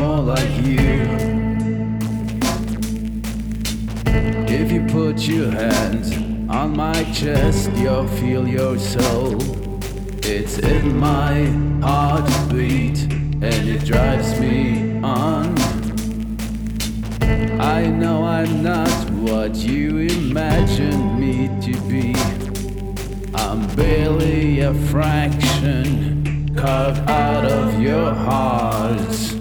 more like you. If you put your hands on my chest, you'll feel your soul. It's in my heartbeat and it drives me on. I know I'm not what you imagined me to be. I'm barely a fraction carved out of your hearts.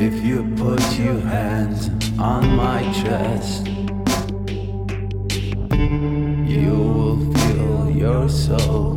If you put your hands on my chest, you will feel your soul.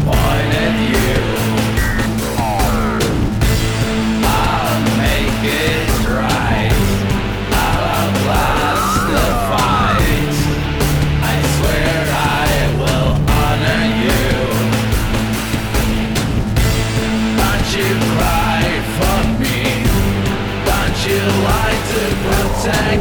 tag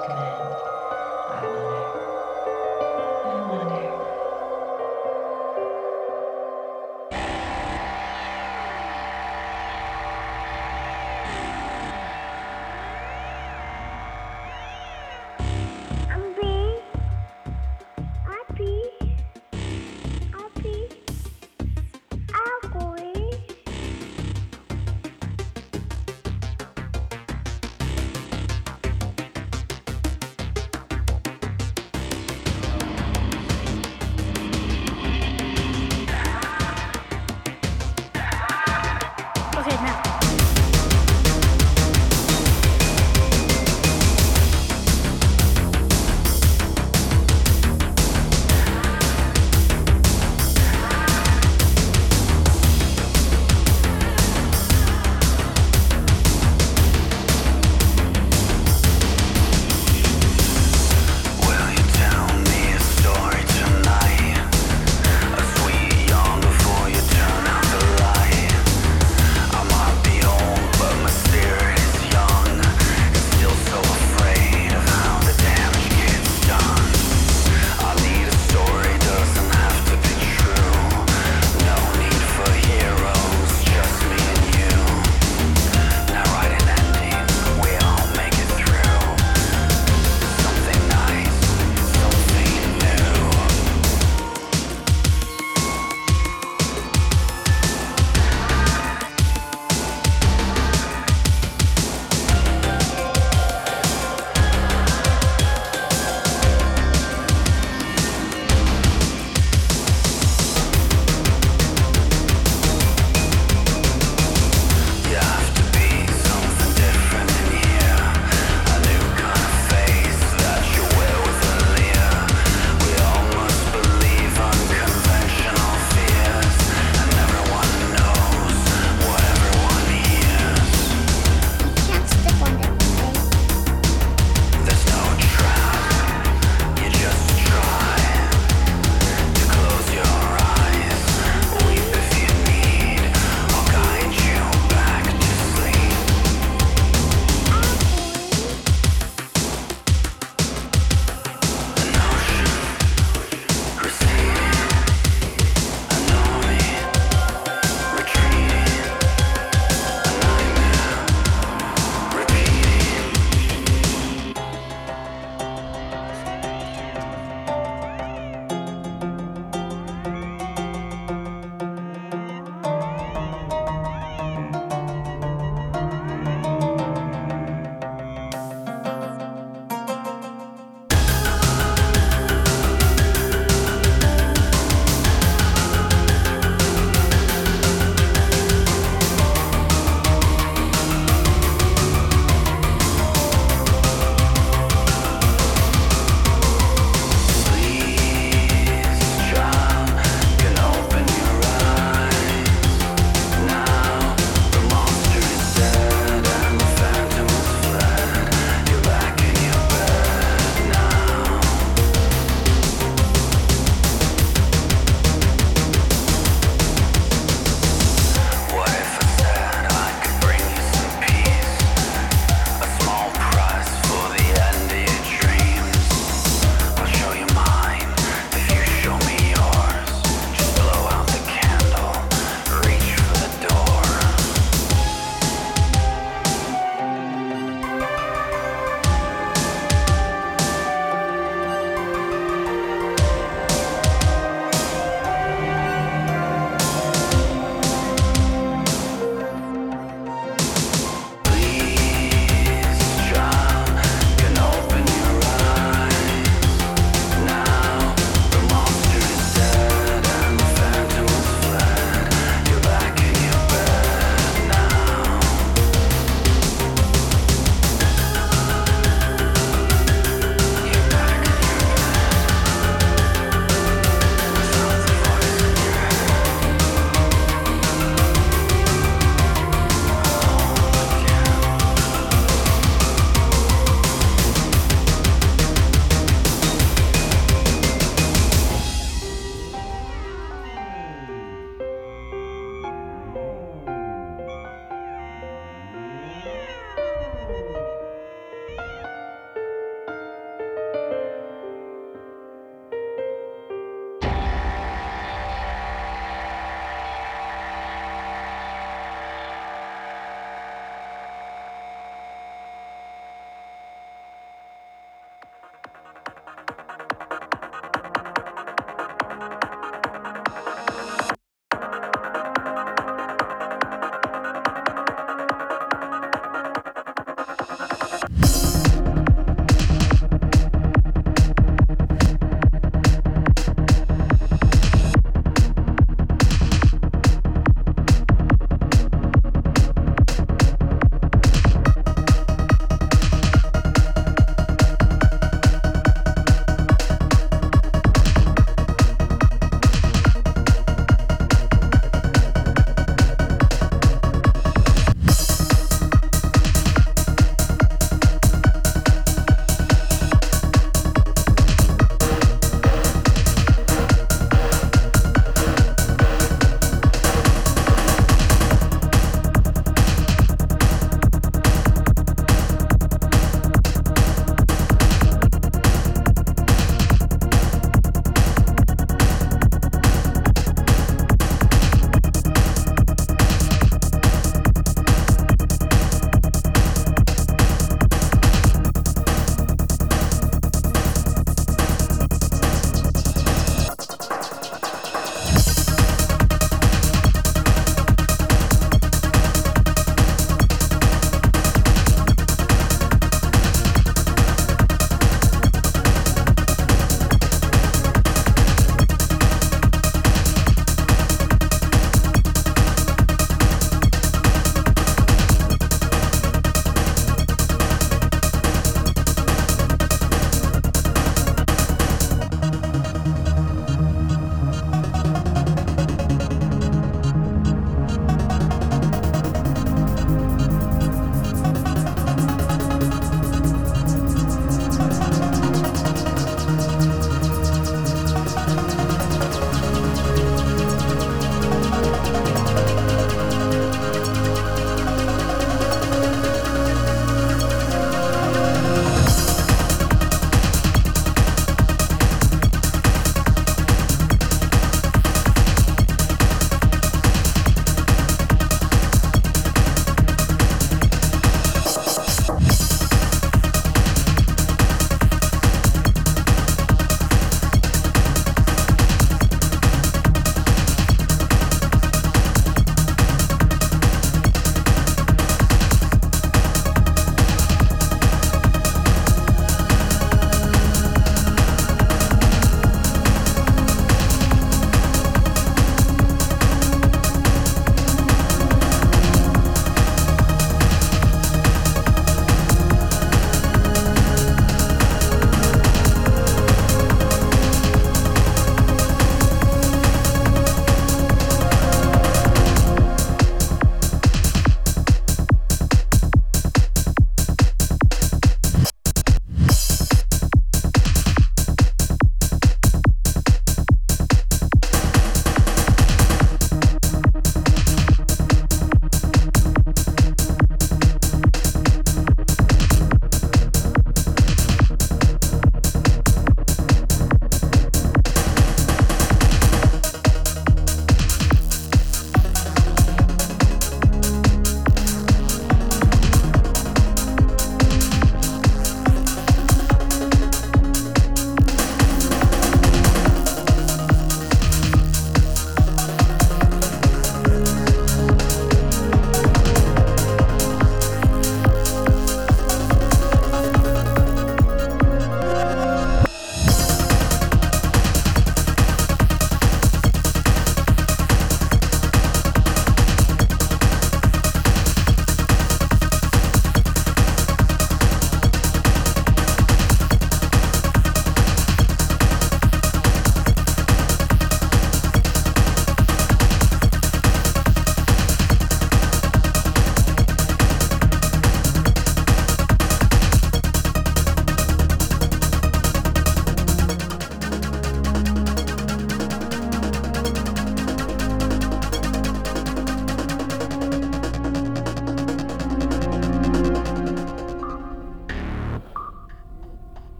command. I will